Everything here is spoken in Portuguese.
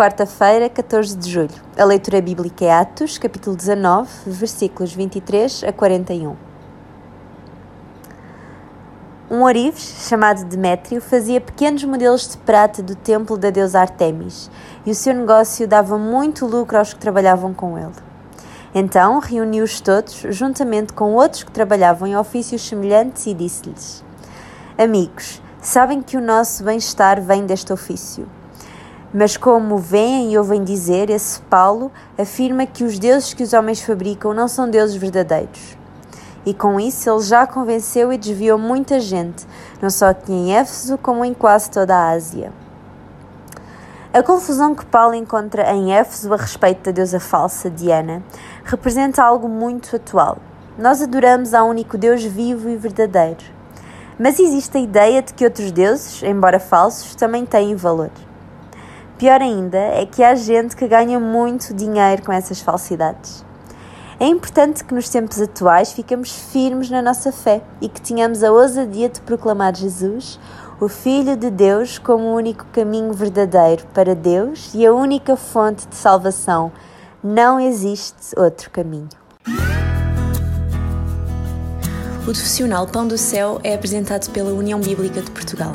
quarta-feira, 14 de julho. A leitura bíblica é Atos, capítulo 19, versículos 23 a 41. Um orives, chamado Demétrio, fazia pequenos modelos de prata do templo da deusa Artemis, e o seu negócio dava muito lucro aos que trabalhavam com ele. Então reuniu-os todos, juntamente com outros que trabalhavam em ofícios semelhantes, e disse-lhes: Amigos, sabem que o nosso bem-estar vem deste ofício. Mas como veem e ouvem dizer, esse Paulo afirma que os deuses que os homens fabricam não são deuses verdadeiros. E com isso ele já convenceu e desviou muita gente, não só aqui em Éfeso, como em quase toda a Ásia. A confusão que Paulo encontra em Éfeso a respeito da deusa falsa Diana representa algo muito atual. Nós adoramos ao único Deus vivo e verdadeiro. Mas existe a ideia de que outros deuses, embora falsos, também têm valor. Pior ainda é que há gente que ganha muito dinheiro com essas falsidades. É importante que nos tempos atuais fiquemos firmes na nossa fé e que tenhamos a ousadia de proclamar Jesus, o Filho de Deus, como o único caminho verdadeiro para Deus e a única fonte de salvação. Não existe outro caminho. O profissional Pão do Céu é apresentado pela União Bíblica de Portugal.